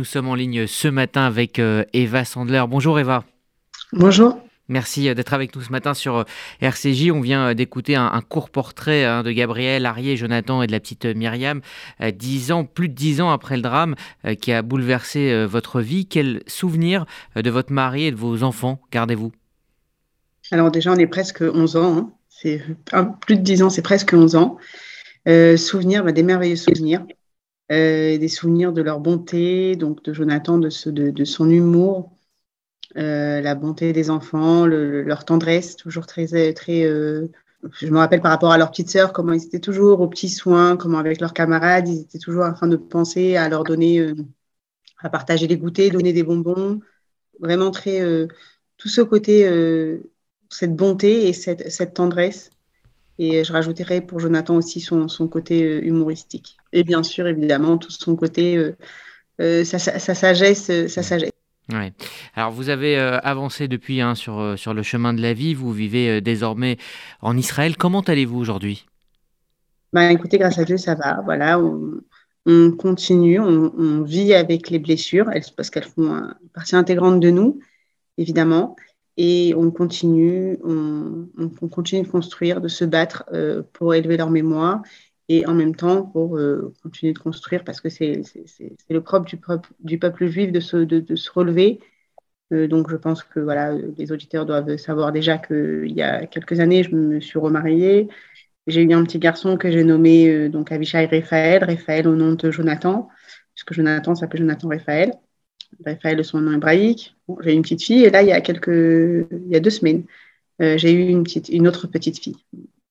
nous sommes en ligne ce matin avec euh, Eva Sandler. Bonjour Eva. Bonjour. Merci euh, d'être avec nous ce matin sur euh, RCJ. On vient d'écouter un, court portrait hein, de Gabriel, Arié, Jonathan et de la petite Myriam, dix ans, plus de dix ans après le drame qui a bouleversé votre vie. Quel souvenir de votre mari et de vos enfants gardez-vous? Alors déjà, on est presque 11 ans. Hein. C'est plus de dix ans, c'est presque 11 ans. souvenirs, bah, des merveilleux souvenirs. Euh, des souvenirs de leur bonté, donc de Jonathan, de, son humour, euh, la bonté des enfants, leur tendresse, toujours très, très euh, je me rappelle par rapport à leur petite sœur, comment ils étaient toujours aux petits soins, comment avec leurs camarades, ils étaient toujours en train de penser à leur donner, à partager des goûters, donner des bonbons. Vraiment très, tout ce côté, cette bonté et cette tendresse et je rajouterais pour Jonathan aussi son, son, côté euh, humoristique. Et bien sûr, évidemment, tout son côté, euh, euh, sa, sagesse. Sa sagesse. Ouais. Alors vous avez avancé depuis hein, sur, sur le chemin de la vie, vous vivez désormais en Israël. Comment allez-vous aujourd'hui? Ben, Écoutez, grâce à Dieu, ça va. Voilà, on, on continue, on, on, vit avec les blessures, parce qu'elles font partie intégrante de nous, évidemment et on continue, on, continue de construire, de se battre euh, pour élever leur mémoire et en même temps pour euh, continuer de construire parce que c'est le propre du, peuple, juif de se, de, se relever. Euh, donc je pense que voilà, les auditeurs doivent savoir déjà qu'il y a quelques années, je me suis remariée. J'ai eu un petit garçon que j'ai nommé donc Avishai Raphaël, Raphaël au nom de Jonathan, puisque Jonathan s'appelle Jonathan Raphaël. Raphaël, son nom hébraïque. j'ai eu une petite fille et là, il y a quelques, il y a deux semaines, euh, j'ai eu une, petite, une autre petite fille,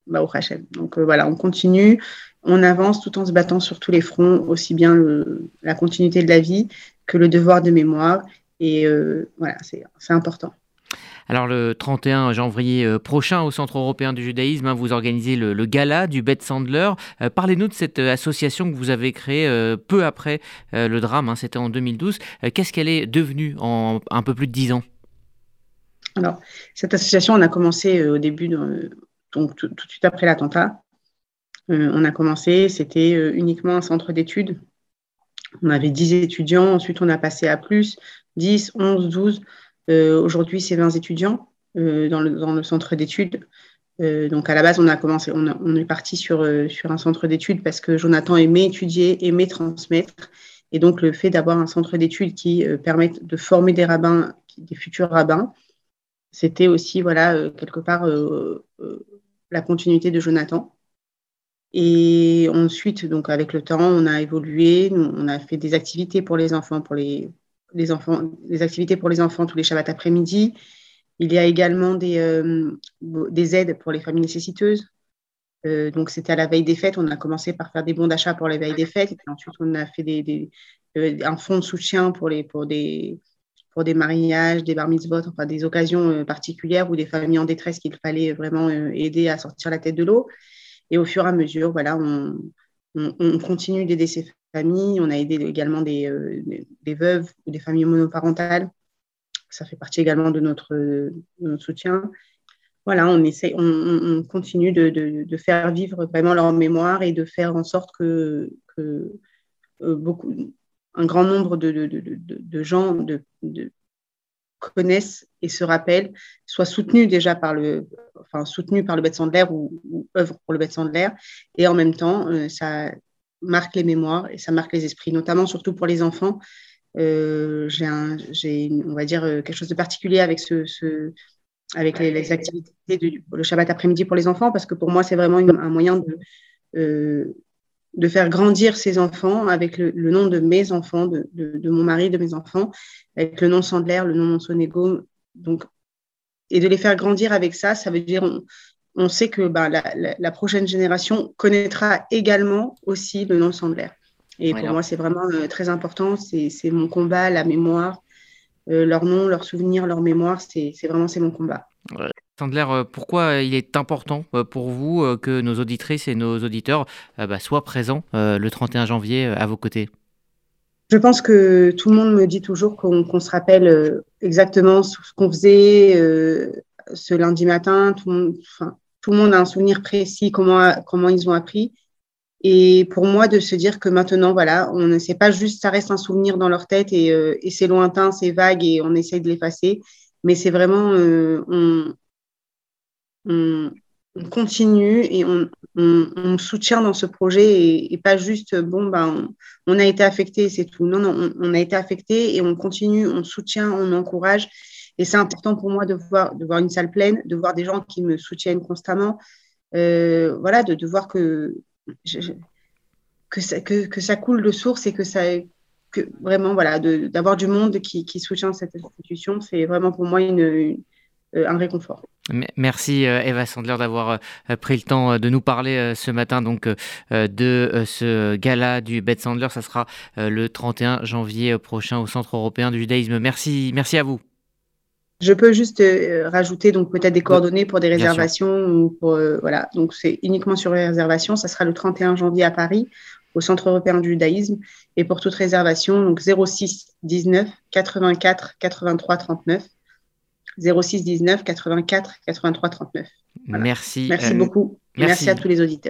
bah, Hachem. Donc euh, voilà, on continue, on avance tout en se battant sur tous les fronts, aussi bien la continuité de la vie que le devoir de mémoire. Et euh, voilà, c'est important. Alors le 31 janvier euh, prochain au Centre européen du judaïsme, hein, vous organisez le, gala du Beth Sandler. Euh, parlez-nous de cette euh, association que vous avez créée peu après le drame, hein, c'était en 2012. Qu'est-ce qu'elle est devenue en un peu plus de dix ans? Alors cette association, on a commencé au début, donc tout, de suite après l'attentat. on a commencé, c'était uniquement un centre d'études. On avait 10 étudiants, ensuite on a passé à plus, 10, 11, 12. Euh, aujourd'hui, c'est 20 étudiants euh, dans le, centre d'études. Euh, donc à la base, on a commencé, on, est parti sur, sur un centre d'études parce que Jonathan aimait étudier, aimait transmettre. Et donc le fait d'avoir un centre d'études qui permette de former des rabbins, des futurs rabbins, c'était aussi voilà quelque part la continuité de Jonathan. Et ensuite, donc avec le temps, on a évolué, on a fait des activités pour les enfants, pour les, les activités pour les enfants tous les Shabbats après-midi. Il y a également des, euh, des aides pour les familles nécessiteuses. Euh, donc, c'était à la veille des fêtes. On a commencé par faire des bons d'achat pour la veille des fêtes. Ensuite, on a fait euh, un fonds de soutien pour, les, pour, des, pour des mariages, des bar mitzvot, enfin des occasions particulières ou des familles en détresse qu'il fallait vraiment aider à sortir la tête de l'eau. Et au fur et à mesure, voilà, on, on, on continue d'aider ces familles. On a aidé également euh, des, veuves ou des familles monoparentales. Ça fait partie également de notre, notre soutien. Voilà, on, essaie, on, continue de, faire vivre vraiment leur mémoire et de faire en sorte que, euh, beaucoup, un grand nombre de, gens connaissent et se rappellent, soient soutenus déjà par le, enfin, soutenus par le Bête Sandler ou, œuvrent pour le Bête Sandler. Et en même temps, euh, ça, marque les mémoires et ça marque les esprits, notamment surtout pour les enfants. Euh, j'ai, on va dire, euh, quelque chose de particulier avec, ce, avec les, activités du le Shabbat après-midi pour les enfants, parce que pour moi, c'est vraiment un moyen de, euh, de faire grandir ces enfants avec le, nom de mes enfants, de, de, mon mari, de mes enfants, avec le nom Sandler, le nom Monsonego. Donc, et de les faire grandir avec ça, ça veut dire sait que bah, la, prochaine génération connaîtra également aussi le nom Sandler. Et pour moi, c'est vraiment euh, très important. C'est mon combat, la mémoire, euh, leur nom, leur souvenir, leur mémoire. C'est vraiment c'est mon combat. Sandler, euh, pourquoi il est important pour vous que nos auditrices et nos auditeurs bah, soient présents le 31 janvier à vos côtés? Je pense que tout le monde me dit toujours qu'on se rappelle exactement ce qu'on faisait ce lundi matin. Tout le, monde, tout le monde a un souvenir précis, comment, comment ils ont appris. Et pour moi, de se dire que maintenant, voilà, on ne sait pas juste, ça reste un souvenir dans leur tête et, euh, c'est lointain, c'est vague et on essaye de l'effacer. Mais c'est vraiment, euh, on, on, continue et on, on, soutient dans ce projet et, pas juste, bon, ben, on, a été affecté et c'est tout. Non, non, on, a été affecté et on continue, on soutient, on encourage. Et c'est important pour moi de voir, une salle pleine, de voir des gens qui me soutiennent constamment. Euh, voilà, de, voir que que, ça, coule de source et que ça que vraiment voilà d'avoir du monde qui, soutient cette institution c'est vraiment pour moi un réconfort. Merci euh, Eva Sandler d'avoir euh, pris le temps de nous parler ce matin donc de ce gala du Beth Sandler. Ça sera le 31 janvier prochain au Centre européen du judaïsme. Merci, merci à vous. Je peux juste euh, rajouter donc peut-être des coordonnées pour des réservations ou pour euh, voilà donc c'est uniquement sur les réservations. Ça sera le 31 janvier à Paris au Centre européen du judaïsme et pour toute réservation donc 06 19 84 83 39 06 19 84 83 39. Merci. Merci beaucoup. merci à tous les auditeurs.